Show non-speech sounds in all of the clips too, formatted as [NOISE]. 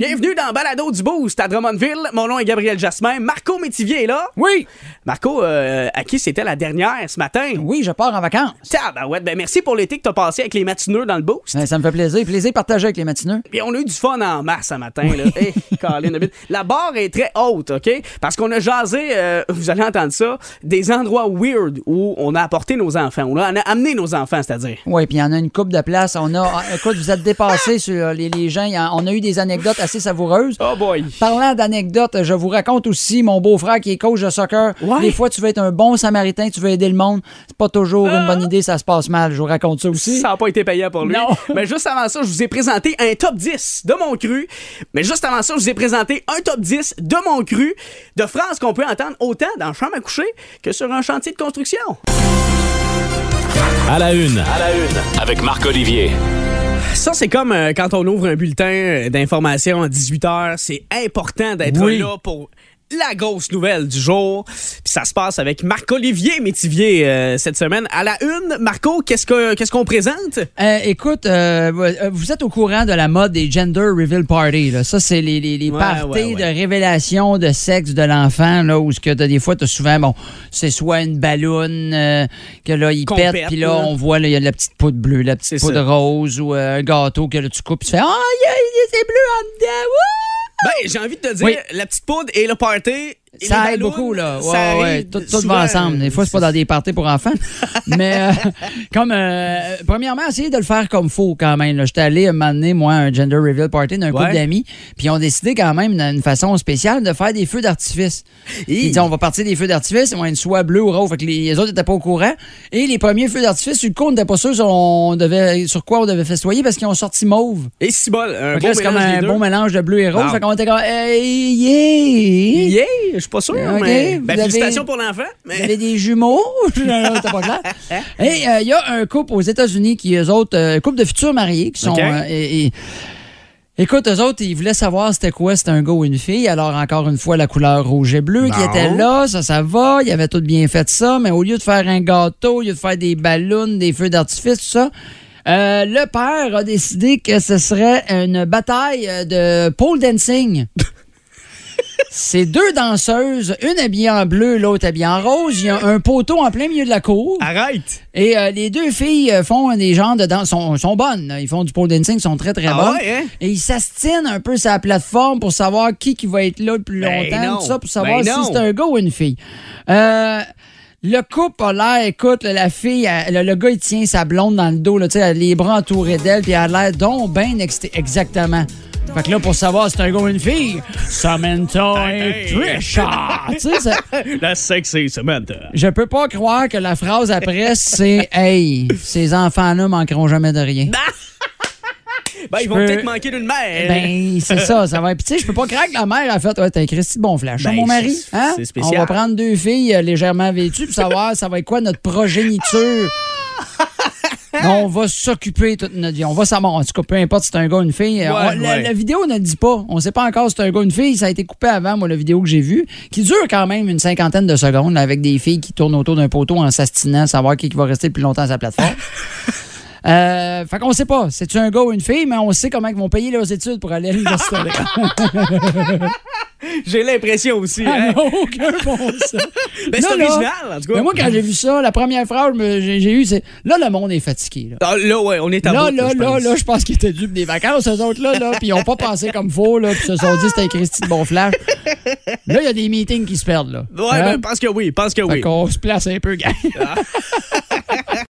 Bienvenue dans Balado du Boost à Drummondville. Mon nom est Gabriel Jasmin. Marco Métivier est là. Oui, Marco, euh, à qui c'était la dernière ce matin? oui, je pars en vacances. Tabarouette, ben merci pour l'été que t'as passé avec les matineux dans le Boost. Ben, ça me fait plaisir. Plaisir partagé avec les matineux. Puis on a eu du fun en mars ce matin. Là. Hey, Colin, David. [LAUGHS] la barre est très haute, OK? Parce qu'on a jasé, euh, vous allez entendre ça, des endroits weird où on a apporté nos enfants. On a, amené nos enfants, c'est-à-dire. Oui, puis il y en a une coupe de place. On a, ah, écoute, vous êtes dépassés sur les, les gens. On a eu des anecdotes assez Oh boy. Parlant d'anecdotes, je vous raconte aussi mon beau-frère qui est coach de soccer. Ouais. Des fois, tu veux être un bon samaritain, tu veux aider le monde. C'est pas toujours une bonne idée, ça se passe mal. Je vous raconte ça aussi. Ça n'a pas été payant pour lui. Non. [LAUGHS] Mais juste avant ça, je vous ai présenté un top 10 de mon cru. Mais juste avant ça, je vous ai présenté un top 10 de mon cru de phrases qu'on peut entendre autant dans la chambre à coucher que sur un chantier de construction. À la une. À la une. Avec Marc Olivier. Ça, c'est comme euh, quand on ouvre un bulletin euh, d'information à 18h. C'est important d'être Oui. là pour la grosse nouvelle du jour. Puis ça se passe avec Marc-Olivier Métivier euh, cette semaine. À la une, Marco, qu'est-ce que- qu'est-ce qu'on présente? Euh, écoute, euh, vous- êtes au courant de la mode des gender reveal party. Là. Ça, c'est les, les, les Ouais, parties ouais, ouais. de révélation de sexe de l'enfant, là, où ce que t'as- des fois, tu as souvent, bon, c'est soit une balloune que là, il pète, puis là, on voit, là, il y a de la petite poudre bleue, la petite C'est poudre ça. rose, ou un gâteau que là, tu coupes, tu fais Ah, il y a- il y a- c'est bleu en dedans! Ben, j'ai envie de te dire, Oui. la petite poudre et le party. Et Ça aide beaucoup, là. ça Ouais, ouais, tout, tout va ensemble. Des fois, c'est pas dans des parties pour enfants. [LAUGHS] Mais, euh, comme, euh, premièrement, essayez de le faire comme faut quand même. J'étais allé donné, moi, à un gender reveal party d'un couple Ouais. d'amis. Puis ils ont décidé quand même d'une façon spéciale de faire des feux d'artifice. Ils disaient, on va partir des feux d'artifice. Ils ont une soie bleue ou rose. Fait que les, les autres n'étaient pas au courant. Et les premiers feux d'artifice, sur le coup, on n'était pas sûr sur, on devait, sur quoi on devait festoyer parce qu'ils ont sorti mauve. Et si bol, un bon là, c'est comme un bon mélange de bleu et rose. Wow. Fait qu'on était comme, hey, yeah! Yeah, je suis pas sûr, mais vous ben, avez- félicitations pour l'enfant. Vous Mais... avez des jumeaux? [LAUGHS] C'était pas clair. [LAUGHS] Et euh, il y a un couple aux États-Unis qui, eux autres, euh, un couple de futurs mariés qui sont. Euh, et- et- Écoute, eux autres, ils voulaient savoir c'était quoi, c'était un gars ou une fille. Alors, encore une fois, la couleur rouge et bleu qui était là, ça, ça va. Ils avaient tout bien fait ça, mais au lieu de faire un gâteau, au lieu de faire des ballons, des feux d'artifice, tout ça, euh, le père a décidé que ce serait une bataille euh, de pole dancing. [LAUGHS] C'est deux danseuses, une habillée en bleu, l'autre habillée en rose. Il y a un poteau en plein milieu de la cour. Arrête! Et euh, les deux filles euh, font des genres de danse, sont, sont bonnes. Ils font du pole dancing, sont très très Ah bonnes. ouais, hein? Et ils s'astinent un peu sur la plateforme pour savoir qui, qui va être là le plus Ben longtemps, non. tout ça, pour savoir Ben si c'est un gars ou une fille. Euh, le couple a l'air, écoute, la fille, elle- le, gars, il tient sa blonde dans le dos, là, les bras entourés d'elle, puis elle a l'air donc bien. Exactement. Fait que là, pour savoir si c'est un gars ou une fille, Samantha et. Trisha. Tu sais, ça- [LAUGHS] La sexy Samantha. je peux pas croire que la phrase après, c'est Hey, ces enfants-là manqueront jamais de rien. Ben, ils vont peux- peut-être manquer d'une mère. Ben, c'est ça, ça va. Puis, tu sais, je peux pas croire que la mère a fait, ouais, t'as de bon flash, hein, Ben, mon mari. Hein? c'est spécial. On va prendre deux filles euh, légèrement vêtues pour savoir ça va être quoi notre progéniture. [LAUGHS] on va s'occuper toute notre vie. On va savoir. En tout cas, peu importe si c'est un gars ou une fille. On- la, ouais. la vidéo ne le dit pas. On sait pas encore si c'est un gars ou une fille. Ça a été coupé avant, moi, la vidéo que j'ai vue, qui dure quand même une cinquantaine de secondes là, avec des filles qui tournent autour d'un poteau en s'astinant, savoir qui qui va rester le plus longtemps à sa plateforme. [LAUGHS] Euh, fait qu'on sait pas. C'est-tu un gars ou une fille, mais on sait comment ils vont payer leurs études pour aller à l'université. [LAUGHS] J'ai l'impression aussi. Ça hein? aucun bon sens. [LAUGHS] Ben, c'est Là, là, original, en tout cas. Mais moi, quand j'ai vu ça, la première phrase que j'ai eue, c'est là, le monde est fatigué. Là, Ah, là, ouais, on est à là, bout, là, je là, pense. là, je pense qu'ils étaient dupes des vacances, eux autres, là, là puis ils n'ont pas pensé comme faux, là, puis ils se sont dit c'était Christy de bon flash. Là, il y a des meetings qui se perdent, là. Ouais, Hein? ben, pense que oui, pense que Fait oui. qu'on se place un peu, gars. [LAUGHS]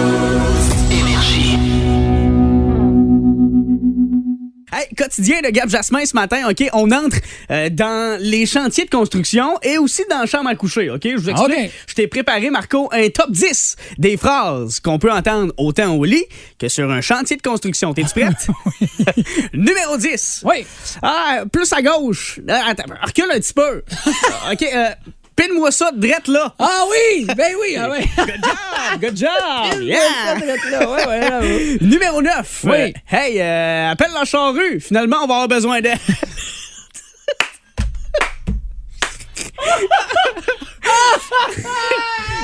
Hey, quotidien de Gab Jasmin ce matin, OK? On entre euh, dans les chantiers de construction et aussi dans la chambre à coucher, OK? Je vous explique. OK. Je t'ai préparé, Marco, un top 10 des phrases qu'on peut entendre autant au lit que sur un chantier de construction. T'es-tu prête? [LAUGHS] [LAUGHS] Numéro 10. Oui. Ah, plus à gauche. Ah, Attends, recule un petit peu. [LAUGHS] OK, euh, pine-moi ça drette là. Ah oui! Ben oui! Ah oui! Good job! Good job! Yeah! Ouais, ouais, ouais, ouais. Numéro 9. Oui. hey, euh, appelle la charrue. Finalement, on va avoir besoin d'elle. [LAUGHS]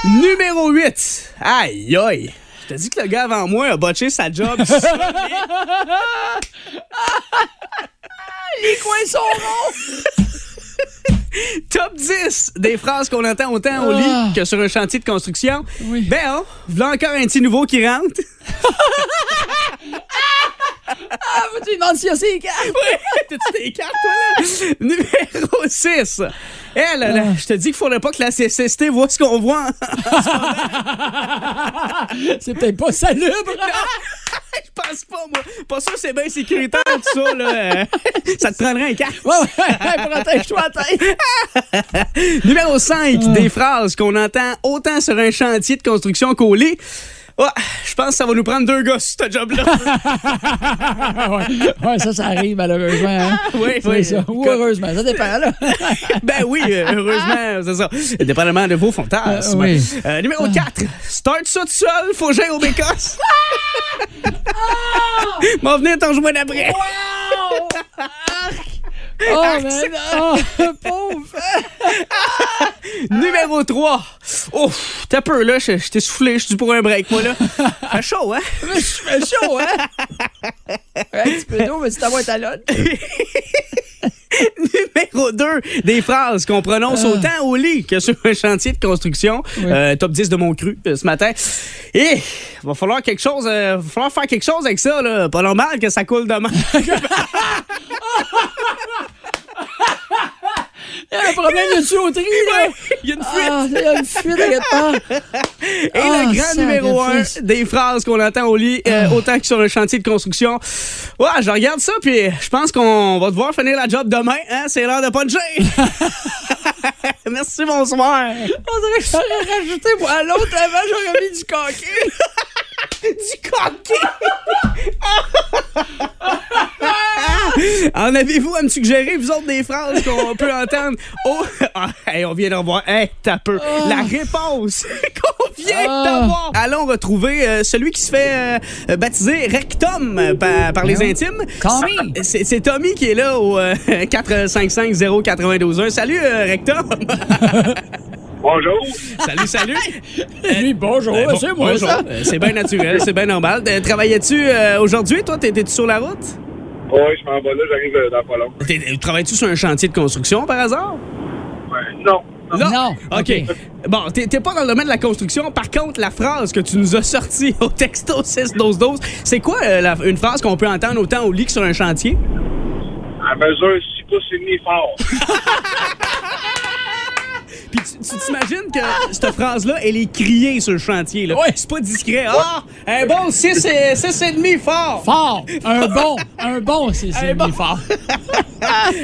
Numéro 8. Aïe, aïe. Je te dis que le gars avant moi a botché sa job. [LAUGHS] Les coins sont ronds! [LAUGHS] [LAUGHS] Top 10 des phrases qu'on entend autant au Ah. lit que sur un chantier de construction. Oui. Ben, oh, voilà encore un petit nouveau qui rentre. [LAUGHS] Ah, tu demandes a ses cartes? T'as-tu tes cartes, toi, là? [LAUGHS] Numéro 6. Eh là, là, je te dis qu'il faudrait pas que la CCST voit ce qu'on voit. C'est peut-être pas salubre! Pas, que c'est bien sécuritaire, tout ça, là. [LAUGHS] Ça te prendrait un casque. Ouais, ouais, [LAUGHS] protège-toi la tête! [LAUGHS] Numéro 5. Des phrases qu'on entend autant sur un chantier de construction qu'au lit. Ouais, je pense que ça va nous prendre deux gars sur ce job-là. [LAUGHS] ouais. ouais, ça, ça arrive malheureusement. Hein? [LAUGHS] Oui, C'est oui. ça. Ou heureusement, ça dépend, là. [LAUGHS] ben oui, euh, heureusement, c'est ça. Dépendamment de vos fantasmes. Euh, oui. Euh, numéro 4. Start ça tout seul, faut que j'aille au bécasse. M'en venir t'en jouer d'après. Oh, mais non! [LAUGHS] Pauvre! Numéro 3. Ouf, t'as peur, là. Je je t'ai soufflé, je suis dû pour un break, moi, là. [LAUGHS] Fait chaud, hein? [LAUGHS] Je fais chaud, hein? Un petit peu d'eau, mais tu t'envoies ta lotte. Numéro 2. Des phrases qu'on prononce autant au lit que sur un chantier de construction. Euh, top 10 de mon cru euh, ce matin. Et va falloir quelque chose, euh, va falloir faire quelque chose avec ça, là. Pas normal que ça coule demain. Il y a un problème de tuyauterie, là! Il y a une fuite. Ah, il y a une fuite, pas! Et Ah, le grand numéro un des phrases qu'on entend au lit, euh, autant que sur un chantier de construction. Ouais, je regarde ça, puis je pense qu'on va devoir finir la job demain. Hein? C'est l'heure de puncher. [LAUGHS] Merci, bonsoir. On dirait que j'aurais rajouté, moi, à l'autre avant, j'aurais mis du coquet. [LAUGHS] Du coquet. en avez-vous à me suggérer, vous autres, des phrases qu'on peut entendre? Oh, ah, hey, on vient de revoir. Hey, t'as peu. La réponse [LAUGHS] qu'on vient Ah. d'avoir. Allons retrouver euh, celui qui se fait euh, baptiser Rectum par, par les oui. intimes. Tommy. C'est c'est Tommy qui est là au euh, 455 0921. Salut, euh, Rectum. [LAUGHS] Bonjour. salut, salut. [LAUGHS] Lui, bonjour, Euh, bon- c'est moi, bonjour. ça. Euh, C'est bien naturel, c'est bien normal. Euh, Travaillais-tu euh, aujourd'hui, toi? T'étais-tu sur la route? Oui, je m'en vais là, j'arrive euh, dans pas long. Travailles-tu sur un chantier de construction par hasard? Ouais, non. Non? OK. Bon, t'es t'es pas dans le domaine de la construction. Par contre, la phrase que tu nous as sortie au texto [LAUGHS] 61212, c'est quoi euh, la- une phrase qu'on peut entendre autant au lit que sur un chantier? À mesure 6 pouces et demi fort. [LAUGHS] Puis tu tu t'imagines que cette phrase-là, elle est criée sur le chantier. Là. Ouais. C'est pas discret. Ah! Un bon 6 et, six et demi fort! Fort! Un [LAUGHS] bon! Un bon, c'est Un c'est bon. bon. fort. [LAUGHS]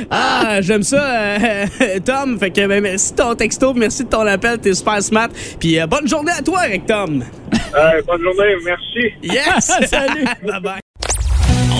Ah, j'aime ça, euh, [LAUGHS] Tom. Fait que ben, merci de ton texto, merci de ton appel, t'es super smart. Puis euh, bonne journée à toi, Rectum. Euh, bonne journée, merci. Yes! Salut. bye bye.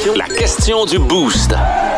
La question, la question du Boost.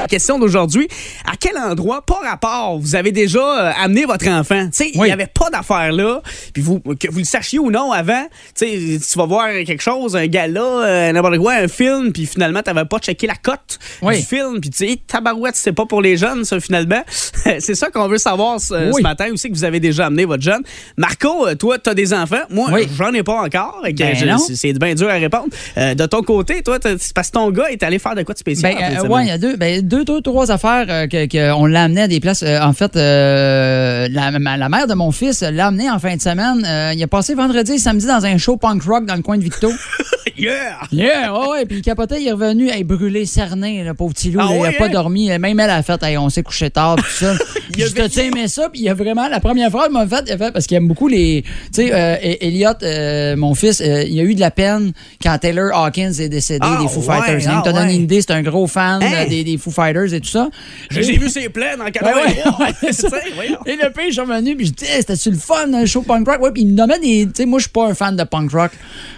question d'aujourd'hui. À quel endroit, par rapport, vous avez déjà euh, amené votre enfant? Tu sais, il Oui. n'y avait pas d'affaire là. Puis vous, que vous le sachiez ou non avant, tu sais, tu vas voir quelque chose, un gala, euh, n'importe quoi, un film, puis finalement, tu n'avais pas checké la cote Oui. du film. Puis tu sais, tabarouette, c'est pas pour les jeunes, ça, finalement. [LAUGHS] c'est ça qu'on veut savoir ce, ce Oui. matin aussi, que vous avez déjà amené votre jeune. Marco, euh, toi, tu as des enfants. Moi, Oui. j'en ai pas encore. Ben c'est- bien dur à répondre. Euh, de ton côté, toi, parce que ton gars est allé faire de quoi de spécial? Ben, euh, ouais, il y a deux, ben, deux, deux, trois affaires euh, que, que l'a amené à des places. Euh, en fait, euh, la, ma- la mère de mon fils l'a amené en fin de semaine. Il a passé vendredi et samedi dans un show punk rock dans le coin de Victo. [LAUGHS] [LAUGHS] Yeah! Yeah, ouais, ouais. Puis il capotait, il est revenu, hey, brûlé, cerné, le pauvre petit loup. Ah là, il ouais, a pas hein? dormi. Même elle a fait, hey, on s'est couché tard, tout ça. [LAUGHS] Il Je te aimé ça, puis il a vraiment, la première fois, il m'a fait, il a fait parce qu'il aime beaucoup les. Tu sais, euh, Elliot, euh, mon fils, euh, il a eu de la peine quand Taylor Hawkins est décédé Ah, des Foo ouais, Fighters. hein. ah, Il ouais. une idée, c'est un gros fan Hein? euh, des, des Foo Fighters et tout ça. J'ai vu ses plaies en Ouais, 83. ouais, ouais, c'est [LAUGHS] ça. Tu sais, voyons. Et le pire, je suis revenu, puis je dis, Hey, c'était-tu le fun, un show punk rock? Ouais, puis il me nommait des. Tu sais, moi, je suis pas un fan de punk rock.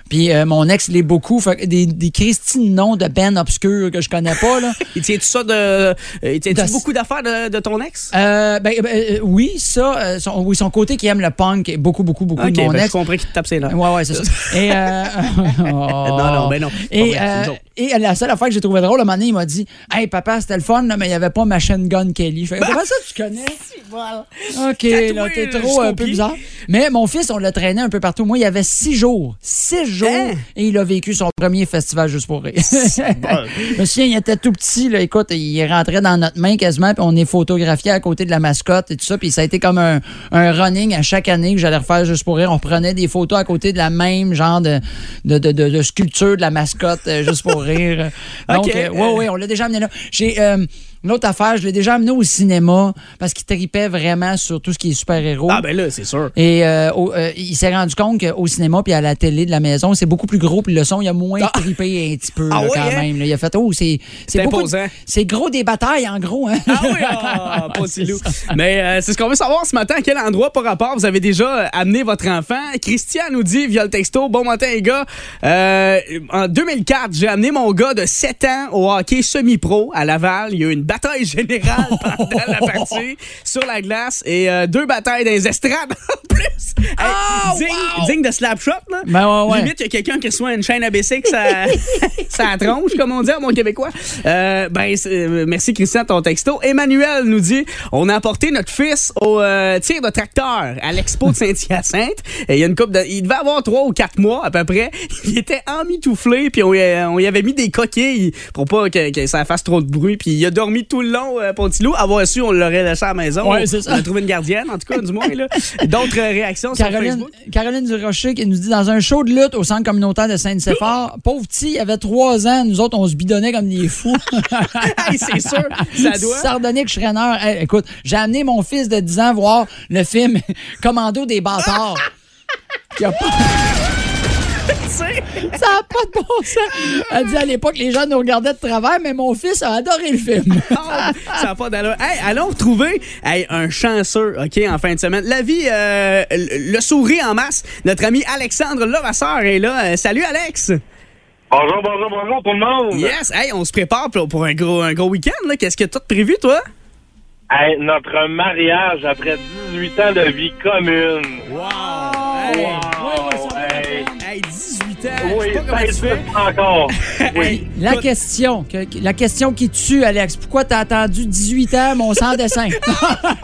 Puis euh, mon ex l'est beaucoup. Fait des, des Christine noms de bands obscurs que je connais pas, là. [LAUGHS] Il tient-tu ça de. Il tient-tu De- beaucoup d'affaires de, de ton ex? Euh, ben, ben, oui, ça, euh, son, oui, son côté qui aime le punk, est beaucoup, beaucoup, beaucoup Ok, de mon ben, je ex. comprends qu'il te tape ses lèvres. Ouais, ouais, c'est ça. [LAUGHS] Et, euh, [LAUGHS] Non, non, ben non. Et, euh, et la seule affaire que j'ai trouvé drôle, à un moment donné, il m'a dit Hey, papa, c'était le fun, là, mais il n'y avait pas Machine Gun Kelly. Je fais Comment ça, tu connais? [LAUGHS] Ok, Tatoué là, t'es trop jusqu'au un peu bizarre. Mais mon fils, on l'a traîné un peu partout. Moi, il y avait six jours. Six jours. Hein? Et il a vécu son premier festival juste pour rire. [LAUGHS] Souviens, il était tout petit. Là, écoute, il rentrait dans notre main quasiment, puis on est photographié à côté de la mascotte et tout ça. Puis ça a été comme un, un running à chaque année que j'allais refaire juste pour rire. On prenait des photos à côté de la même genre de, de, de, de- de sculpture de la mascotte euh, juste pour rire. [LAUGHS] Donc, Ok. euh, ouais, ouais, on l'a déjà amené là. J'ai. euh, L'autre affaire, je l'ai déjà amené au cinéma parce qu'il tripait vraiment sur tout ce qui est super-héros. Ah, ben là, c'est sûr. Et euh, au- euh, il s'est rendu compte qu'au cinéma puis à la télé de la maison, c'est beaucoup plus gros, puis le son, il a moins Ah. trippé un petit peu Ah là, quand hein? même. là. Il a fait, oh, c'est c'est imposant. C'est gros des batailles, en gros. Hein? Ah oui, ah, [LAUGHS] pas si loup. Mais euh, c'est ce qu'on veut savoir ce matin. À quel endroit, par rapport, vous avez déjà amené votre enfant? Christian nous dit via le texto Bon matin, les gars. En 2004, j'ai amené mon gars de 7 ans au hockey semi-pro à Laval. Il y a eu une bataille générale [LAUGHS] pendant la partie sur la glace et euh, deux batailles dans les estrades en plus. Hey, Ah, digne, wow! digne de Slapshot, là. Ben ouais, ouais. Limite, il y a quelqu'un qui reçoit une chaîne ABC que ça, [LAUGHS] ça tronche, comme on dit à mon québécois. Euh, ben, euh, merci Christian ton texto. Emmanuel nous dit on a apporté notre fils au euh, tir de tracteur à l'expo de Saint-Hyacinthe. Et il y a une couple de, il devait avoir trois ou quatre mois à peu près. [LAUGHS] Il était emmitouflé, puis on, on y avait mis des coquilles pour pas que, que ça fasse trop de bruit. Puis il a dormi tout le long, euh, loup. Avoir su, on l'aurait laissé à la maison. Ouais, c'est ça. On a trouvé une gardienne, en tout cas, du moins. là. [LAUGHS] D'autres euh, réactions sur Caroline, Facebook? Caroline Durocher qui nous dit dans un show de lutte au centre communautaire de Sainte-Séphore, [LAUGHS] pauvre petit, il avait trois ans, nous autres, on se bidonnait comme des fous. [LAUGHS] Hey, c'est sûr, ça doit. Sardonique Schreiner. Hey, écoute, j'ai amené mon fils de 10 ans voir le film Commando des bâtards. Qui a pas- [LAUGHS] Ça n'a pas de bon sens. Elle dit à l'époque, les gens nous regardaient de travers, mais mon fils a adoré le film. [LAUGHS] Ah, ça n'a pas d'allure. Hey, allons retrouver hey, un chanceux, OK, en fin de semaine. La vie, euh, le le sourit en masse. Notre ami Alexandre Levasseur est là. Euh, salut, Alex. Bonjour, bonjour, bonjour tout le monde. Yes. Hey, on se prépare pour, pour un gros, un gros week-end. Qu'est-ce que tu as prévu, toi? Hey, notre mariage après 18 ans de vie commune. Wow. Hey, Wow, 18 ans. Oui, je sais pas comment tu ça fais. existe encore. [LAUGHS] Oui. Hey, La question, que- la question qui tue, Alex. Pourquoi t'as attendu 18 ans, mon sang dessin?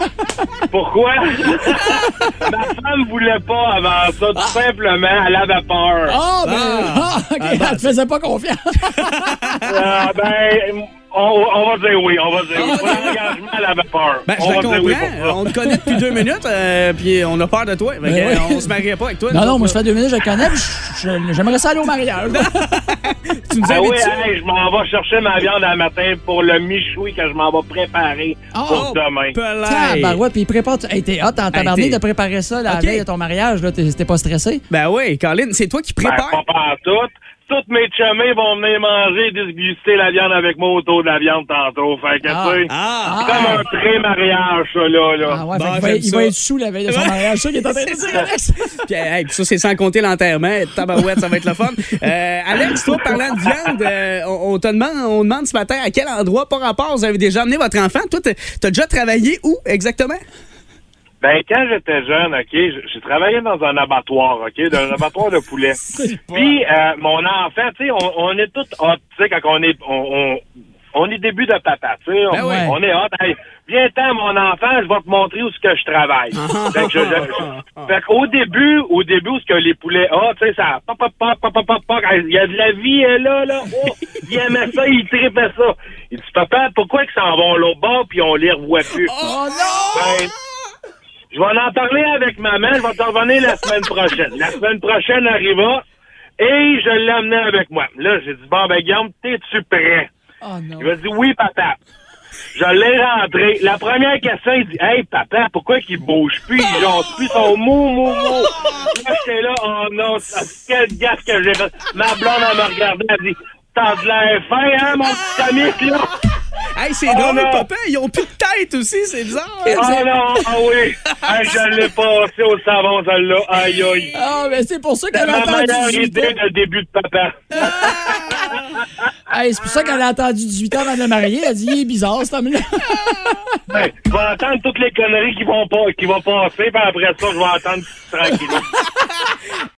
[LAUGHS] Pourquoi? [LAUGHS] Ma femme voulait pas avant ça, tout simplement, elle avait peur. Ah, ben, Ah. ah, ok, Ah, ben, elle te faisait pas confiance. Ah, ben, on, on va dire oui, on va dire oui. L'engagement, elle avait peur. Ben, je on oui ça. on te connaît depuis deux minutes, euh, puis on a peur de toi. Ben oui. euh, On se marierait pas avec toi. Non, non, moi, ça fait deux minutes, je le connais, puis j'aimerais ça aller au mariage. [LAUGHS] Tu nous Ben oui, ça? hey, je m'en vais chercher ma viande un matin pour le michoui que je m'en vais préparer Oh, pour demain. Pelay. Tabarouette, puis prépare. Hey, t'es hot en tabarnak t'es- de préparer ça la veille de ton mariage, là. T'es pas stressé? Ben oui, Colin, c'est toi qui Ben, prépares. pas partout. Toutes mes chumées vont venir manger, disguster la viande avec moi autour de la viande tantôt. Fait que, Ah. tu sais, Ah! c'est comme un pré-mariage, ça, là, là. Ah ouais, Bon, fait qu'il va, j'aime il va être sous la veille de son mariage. Ça qu'il est en train de dire. Alex. Puis, hey, puis ça, c'est sans compter l'enterrement. Tabarouette, ça va être le fun. Euh, Alex, toi, parlant de viande, euh, on, on te demande, on demande ce matin à quel endroit, par rapport, vous avez déjà amené votre enfant. Toi, t'as t'as déjà travaillé où exactement? Ben, quand j'étais jeune, OK, j'ai travaillé dans un abattoir, OK, dans un [LAUGHS] abattoir de poulet. Puis, euh, mon enfant, tu sais, on, on est tous hot, tu sais, quand on est, on, on, on est début de papa, tu sais, on, Ben ouais. on est hot. Hey, viens-ten, mon enfant, je vais te montrer où ce que je travaille. fait que je, je- fait qu'au début, au début, où ce que les poulets, ah, tu sais, ça, pop, pop, pop, pop, pop, pop, il y a de la vie, euh, là, là, oh, il aimait ça, il tripait ça. Il dit, papa, pourquoi ils s'en vont l'autre bord puis on les revoit plus? Oh non! Ben, je vais en parler avec maman. Je vais t'en revenir la semaine prochaine. La semaine prochaine arriva. Et je l'ai amené avec moi. Là, j'ai dit, bon, ben, Guillaume, t'es-tu prêt? Oh non. Il m'a dit, oui, papa. Je l'ai rentré. La première question, il dit, hey, papa, pourquoi qu'il bouge plus? Il jonce plus son mou, mou, mou. Là, j'étais là, oh non, quel gaffe que j'ai fait. Ma blonde, elle me regardait, elle dit, t'as de l'air fin, hein, mon petit comique, là? Hey, c'est Oh drôle, non. papa. Ils ont plus de tête aussi, c'est bizarre. Ah non, ah oui. Hey, je l'ai passé au savon, celle-là. Aïe, aïe. Ah, mais c'est pour ça C'est qu'elle a entendu meilleure 18 idée ans. de début de papa. Hey, c'est pour ça qu'elle a entendu 18 ans avant de le marier. Elle a dit, il est bizarre, cet homme-là. Ben, je vais entendre toutes les conneries qui vont, pas, qui vont passer, puis après ça, je vais entendre tranquille. [LAUGHS]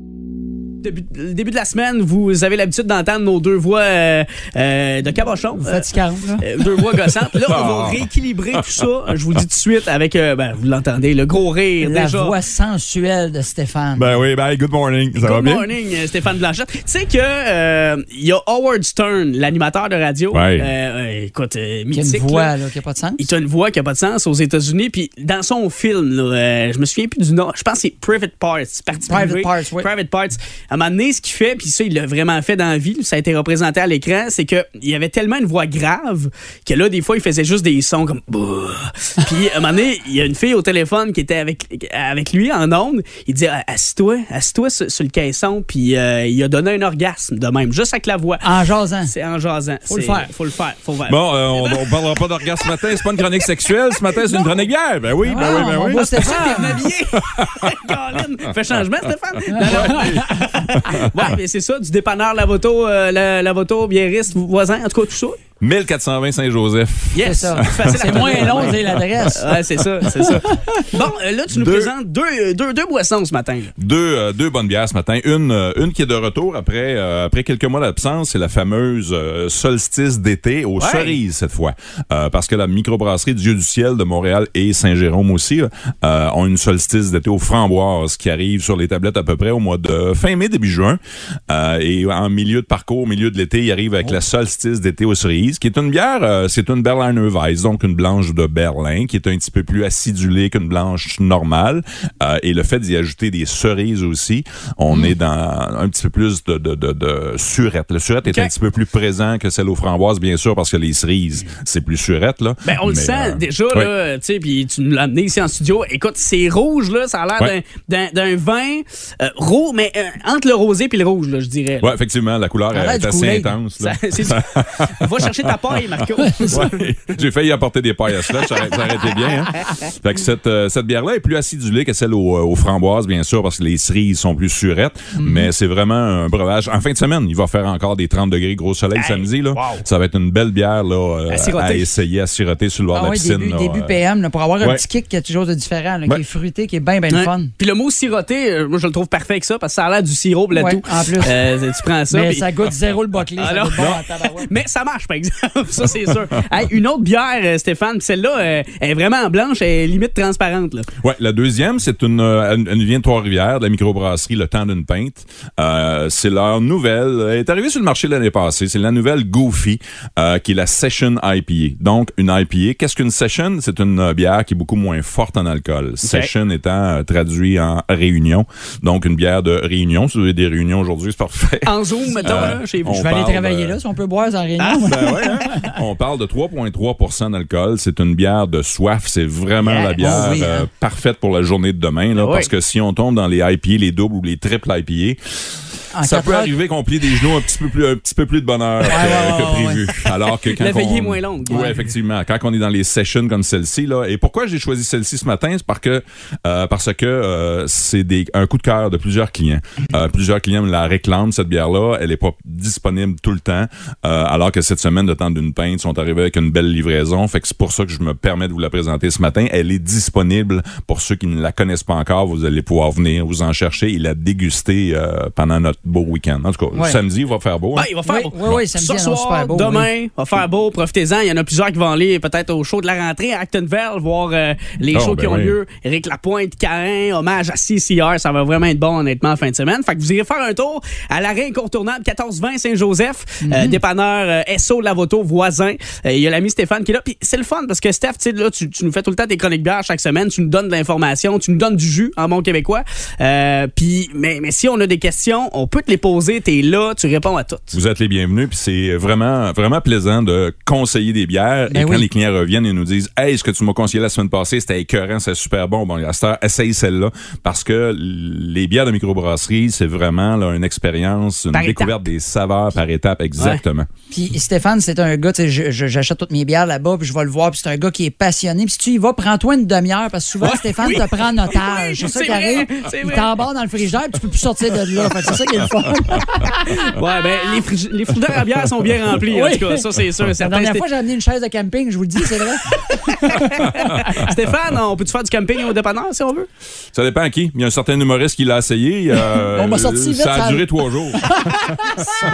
Début, le début de la semaine, vous avez l'habitude d'entendre nos deux voix euh, euh, de cabochon. Euh, Fatigante, là. euh, deux voix gossantes. Là, on va rééquilibrer tout ça. Je vous le dis tout de suite avec, euh, ben, vous l'entendez, le gros rire La déjà. voix sensuelle de Stéphane. Ben oui, ben good morning. Ça va Good bien? morning, Stéphane Blanchette. Tu sais que euh, il y a Howard Stern, l'animateur de radio. Ouais. Écoute, euh, Qui a mythique. une voix là. là, qui n'a pas de sens. Il a une voix qui n'a pas de sens aux États-Unis. Puis dans son film, là, euh, je me souviens plus du nom. Je pense que c'est Private Parts. Private privée. Parts, oui. Private Parts. À un moment donné, ce qu'il fait, puis ça, il l'a vraiment fait dans la vie, ça a été représenté à l'écran, c'est qu'il y avait tellement une voix grave que là, des fois, il faisait juste des sons comme. Bah. Puis à un moment donné, il y a une fille au téléphone qui était avec, avec lui en onde. Il dit Ah, Assis-toi, assis-toi sur, sur le caisson. Puis euh, il a donné un orgasme de même, juste avec la voix. En jasant. C'est en jasant. Faut le faire. Faut le faire. Faut le faire. Bon, euh, on, on parlera pas d'orgasme ce matin. C'est pas une chronique sexuelle. Ce matin, c'est une chronique bière. Ben oui, ben Ah, oui, ben mon oui. beau T'es Stéphane. habillé. [LAUGHS] Fais changement, Stéphane. [LAUGHS] [LAUGHS] Ouais, mais c'est ça, du dépanneur Lavoto, euh, la, Lavoto, biériste, voisin, en tout cas, tout ça. 1420 Saint-Joseph. C'est Yes. C'est [LAUGHS] moins long, c'est l'adresse. [LAUGHS] Ouais, c'est ça, c'est ça. Bon, euh, là, tu nous Deux. présentes deux, euh, deux, deux boissons ce matin. Deux, euh, deux bonnes bières ce matin. Une, euh, une qui est de retour après, euh, après quelques mois d'absence. C'est la fameuse euh, solstice d'été aux Ouais. cerises cette fois. Euh, parce que la microbrasserie Dieu du ciel de Montréal et Saint-Jérôme aussi là, euh, ont une solstice d'été aux framboises qui arrive sur les tablettes à peu près au mois de fin mai, début juin. Euh, et en milieu de parcours, au milieu de l'été, il arrive avec la solstice d'été aux cerises, qui est une bière, euh, c'est une Berliner Weiss, donc une blanche de Berlin, qui est un petit peu plus acidulée qu'une blanche normale. Euh, et le fait d'y ajouter des cerises aussi, on Hmm. est dans un petit peu plus de, de, de, de surette. Le surette est un petit peu plus présent que celle aux framboises, bien sûr, parce que les cerises, c'est plus surette. Là. Ben, on le sent déjà, oui. là, tu sais, puis tu nous l'as amené ici en studio. Écoute, c'est rouge, là, ça a l'air d'un- vin euh, roux, mais euh, entre le rosé et le rouge, là, je dirais. Ouais, effectivement, la couleur a l'air est assez intense. là. Ça- [LAUGHS] Va chercher ta paille, Marco. Ouais. J'ai failli apporter des pailles à cela, ça aurait, été bien. Hein? [LAUGHS] Fait que cette, euh, cette bière-là est plus acidulée que celle aux, euh, aux framboises, bien sûr, parce que les cerises sont plus surettes. Mhm. Mais c'est vraiment un breuvage. En fin de semaine, il va faire encore des 30 degrés gros soleil Hey, samedi. Là. wow. Ça va être une belle bière là, euh, À siroter. à essayer à siroter sur le bord Ah de la oui, piscine. début, là, début euh. PM, là, pour avoir un Ouais. petit kick quelque chose de différent, là, Ouais. qui est fruité, qui est bien, bien Ouais. fun. Puis le mot siroté, euh, moi je le trouve parfait avec ça parce que ça a l'air du sirop là Ouais, tout. en plus. Euh, tu prends ça. Mais ça goûte zéro le boclé. ça goûte bon. Mais ça marche, par exemple. ça, c'est sûr. [LAUGHS] Hey, une autre bière, euh, Stéphane, celle-là, euh, elle est vraiment blanche, elle est limite transparente. Là. Ouais, la deuxième, c'est une, une, une vient de Trois-Rivières, de la microbrasserie Le Temps d'une Pinte. Euh, c'est leur nouvelle. Elle est arrivée sur le marché l'année passée. C'est la nouvelle Goofy, euh, qui est la Session IPA. Donc, une IPA. Qu'est-ce qu'une Session? C'est une euh, bière qui est beaucoup moins forte en alcool. Session étant euh, traduit en réunion. Donc, une bière de réunion. Si vous avez des réunions aujourd'hui, c'est parfait. [LAUGHS] En zoom, mettons, Euh, là, chez vous. on Je vais aller parle, travailler euh, là, si on peut boire en réunion. Ben [LAUGHS] ouais, hein? On parle de 3,3% d'alcool. C'est une bière de soif. C'est vraiment Yeah. la bière Oh oui, hein? euh, parfaite pour la journée de demain. Là, Ah oui. Parce que si on tombe dans les IPA, les doubles ou les triples IPA, En ça peut heures, arriver qu'on plie des genoux un petit peu plus, un petit peu plus de bonheur que, ouais, que prévu. Alors que quand La veillée est moins longue. Oui, Ouais. effectivement. Quand on est dans les sessions comme celle-ci, là. Et pourquoi j'ai choisi celle-ci ce matin? C'est parce que, euh, parce que euh, c'est des, un coup de cœur de plusieurs clients. Euh, plusieurs clients me la réclament, cette bière-là. Elle est pas disponible tout le temps. euh, alors que cette semaine, de temps d'une pinte, sont arrivés avec une belle livraison. Fait que c'est pour ça que je me permets de vous la présenter ce matin. Elle est disponible pour ceux qui ne la connaissent pas encore. Vous allez pouvoir venir vous en chercher et la déguster euh, pendant notre beau week-end. En tout cas, Ouais. samedi, il va faire beau. hein? Ben, il va faire Oui, beau. oui, oui, samedi, Ce soir, super beau, demain, oui. va faire beau, profitez-en. Il y en a plusieurs qui vont aller peut-être au show de la rentrée à Actonville, voir euh, les Oh, shows ben qui ont oui. lieu. Éric Lapointe, Carin, hommage à CCR, ça va vraiment être bon honnêtement en fin de semaine. Fait que vous irez faire un tour à l'arrêt incontournable 1420 Saint-Joseph, Mhm. euh, dépanneur euh, SO Lavoto voisin. Euh, Il y a l'ami Stéphane qui est là. Puis c'est le fun parce que Steph, tu sais, là, tu, tu nous fais tout le temps tes chroniques bières chaque semaine, tu nous donnes de l'information, tu nous donnes du jus en bon québécois. Euh, puis mais, mais si on a des questions, on peut te les poser, t'es là, tu réponds à toutes. Vous êtes les bienvenus, puis c'est vraiment, vraiment plaisant de conseiller des bières. Ben et quand les clients reviennent et nous disent Hey, ce que tu m'as conseillé la semaine passée, c'était écœurant, c'est super bon. Bon, à cette heure, essaye celle-là. Parce que les bières de microbrasserie, c'est vraiment là, une expérience, une Par découverte des saveurs par étape, exactement. Puis Stéphane, c'est un gars, tu j'achète toutes mes bières là-bas, puis je vais le voir, puis c'est un gars qui est passionné. Puis si tu y vas, prends-toi une demi-heure, parce que souvent, Ouais, Stéphane oui. te prend en otage. Oui, c'est ça qui arrive. Il t'embarque dans le frigidaire, puis tu peux plus sortir de là. C'est ça qui est le fun. Ouais, ben, les, frigi- les frigidaires à bière sont bien remplis, en Oui. tout cas. Ça, c'est sûr. La certain. dernière fois, j'ai amené une chaise de camping, je vous le dis, c'est vrai. [LAUGHS] Stéphane, on peut-tu faire du camping au dépanneur si on veut? Ça dépend à qui. Il y a un certain humoriste qui l'a essayé. euh, On m'a sorti vite, ça a ça- duré trois jours. [LAUGHS] C'est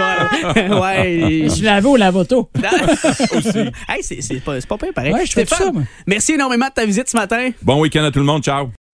bon. ouais. Je suis lavé au lavoto. [LAUGHS] hey, c'est c'est pas, c'est pas pire, pareil. Ouais, je fais tout Stéphane, ça, moi. merci énormément de ta visite ce matin. bon week-end à tout le monde. Ciao.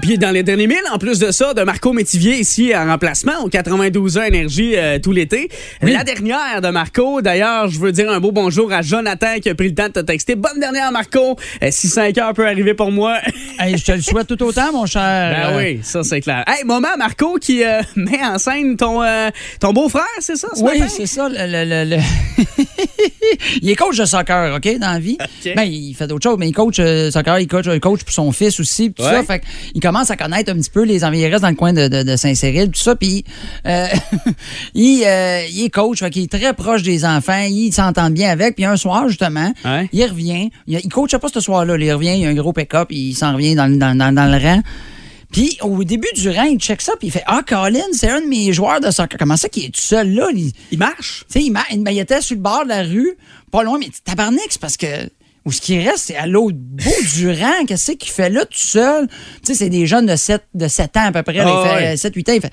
Puis dans les derniers milles, en plus de ça, de Marco Métivier ici en remplacement au 92 ans Énergie euh, tout l'été. La dernière de Marco, d'ailleurs, je veux dire un beau bonjour à Jonathan qui a pris le temps de te texter. Bonne dernière, Marco. Euh, si 5 heures peut arriver pour moi. [LAUGHS] Hey, je te le souhaite tout autant, mon cher. Ben oui, ça c'est clair. Hey, moment, Marco qui euh, [LAUGHS] met en scène ton, euh, ton beau-frère, c'est ça, ce Oui, c'est ça. le- le- le- [LAUGHS] il est coach de soccer, OK, dans la vie. OK. Ben, il fait d'autres choses, mais il coach euh, soccer, il coach, il coach pour son fils aussi, tout Ouais. ça. Fait il commence à connaître un petit peu les environs. Il dans le coin de, de- de Saint-Cyril, tout ça. Puis euh, [LAUGHS] il, euh, il est coach, fait qu'il est très proche des enfants. Il s'entend bien avec. Puis un soir, justement, Ouais. il revient. Il, il coachait pas ce soir-là. là. Il revient, il y a un gros pick-up, il s'en revient dans, le- dans, dans, dans le rang. Puis au début du rang, il check ça, puis il fait Ah, Colin, c'est un de mes joueurs de soccer. Comment ça qu'il est tout seul là? Il- Il marche? tu sais, il, m'a- ben, il était sur le bord de la rue, pas loin, mais tabarnak, parce que où ce qui reste, c'est à l'autre bout du rang. Qu'est-ce qu'il fait là tout seul? Tu sais, c'est des jeunes de 7, de 7 ans à peu près. il ouais. fait 7-8 ans. Il fait.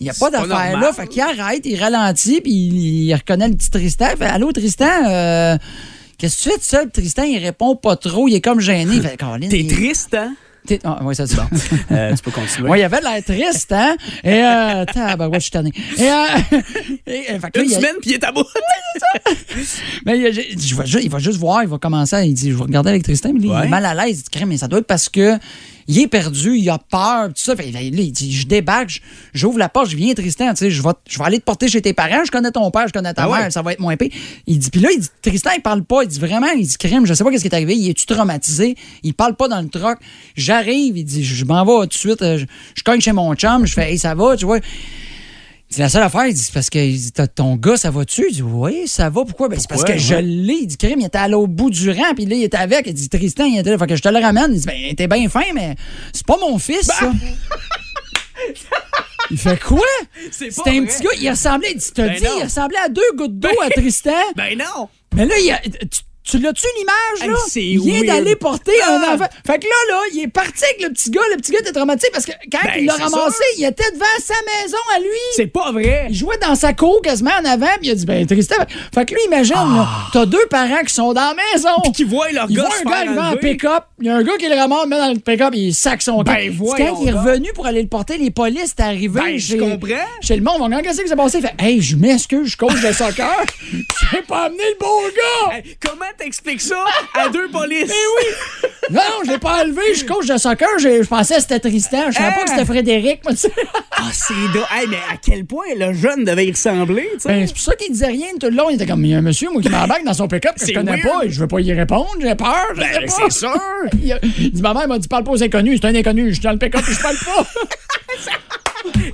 Il n'y a pas d'affaire là. Fait qu'il arrête, il ralentit, puis il, il reconnaît le petit Tristan. Il fait Allô, Tristan? euh, Qu'est-ce que tu fais tout seul? Tristan, il répond pas trop. Il est comme gêné. Il fait, T'es triste, hein? Ah, ouais, ça, c'est bon. [LAUGHS] Euh, tu peux continuer. Ouais, il avait l'air triste, hein? Et, euh, tabarouette, je suis tanné. Et, euh, [LAUGHS] et, euh, fait que là, Une il a- semaine, puis il est à bout. [LAUGHS] mais il, a- je va juste voir, il va commencer. à- Il dit, je vais regarder avec Tristan, mais là, il Ouais. est mal à l'aise. Il dit, Crème, mais ça doit être parce que il est perdu, il a peur, tout ça. Fait, là, il dit, je débarque, j'ouvre la porte, je viens, Tristan, tu sais, je vais, je vais aller te porter chez tes parents, je connais ton père, je connais ta Ah ouais. mère, ça va être moins pire. Il dit, puis là, il dit, Tristan, il parle pas. Il dit, vraiment, il dit, Crème, je sais pas qu'est-ce qui est arrivé, il est-tu traumatisé? Il parle pas dans le truck. J'arrive, il dit, je, je m'en vais tout de suite, euh, je, je cogne chez mon chum, je fais, hey, ça va, tu vois? C'est la seule affaire, il dit, c'est parce que il dit, T'as- ton gars, ça va-tu? Il dit, oui, ça va. Pourquoi? Ben, c'est parce que je l'ai. Il dit, Crime, il était à l'autre bout du rang, puis là, il était avec. Il dit, Tristan, il était là. Fait que je te le ramène. Il dit, ben, t'es bien fin, mais c'est pas mon fils, ça. Il fait quoi? [LAUGHS] C'était un vrai. petit gars, il ressemblait, il dit, t'as Ben il ressemblait à deux gouttes d'eau à Tristan. [LAUGHS] Ben non! Mais là, il a- tu, tu l'as-tu l'image, Hey, là? c'est il vient weird. d'aller porter Ah! un enfant. Fait que là, là, il est parti avec le petit gars. Le petit gars était traumatisé parce que quand Ben, il l'a ramassé, sûr. il était devant sa maison à lui. C'est pas vrai! Il jouait dans sa cour quasiment en avant, puis il a dit Ben, Tristan. Fait que lui, imagine, là, t'as deux parents qui sont dans la maison. Ah. Puis qui voient leur Il gars voit se un gars arriver en pick-up. Il y a un gars qui le ramasse, met dans le pick-up, et il sac son Ben, voyons quand il est revenu pour aller le porter, les polices étaient arrivés. Ben, je chez, comprends. Chez le monde, on qu'est-ce qui s'est passé. Il fait Hey, je m'excuse, je coach de soccer. [LAUGHS] J'ai pas amené le bon gars? Hey, comment t'expliques ça à deux polices? [LAUGHS] Eh oui! Non, je l'ai pas enlevé, je coach de soccer, je pensais que c'était Tristan, je savais pas que c'était Frédéric, tu sais. Ah, c'est drôle. Hey, mais à quel point le jeune devait y ressembler, tu sais? Ben, c'est pour ça qu'il disait rien tout le long. Il était comme, il y a un monsieur, moi, qui m'embarque dans son pick-up que je connais weird. pas et je veux pas y répondre, j'ai peur, je Ben, c'est sûr. [LAUGHS] Il, a- il dit, ma mère m'a dit, parle pas aux inconnus, c'est un inconnu, je suis dans le pick-up et je parle pas. [LAUGHS]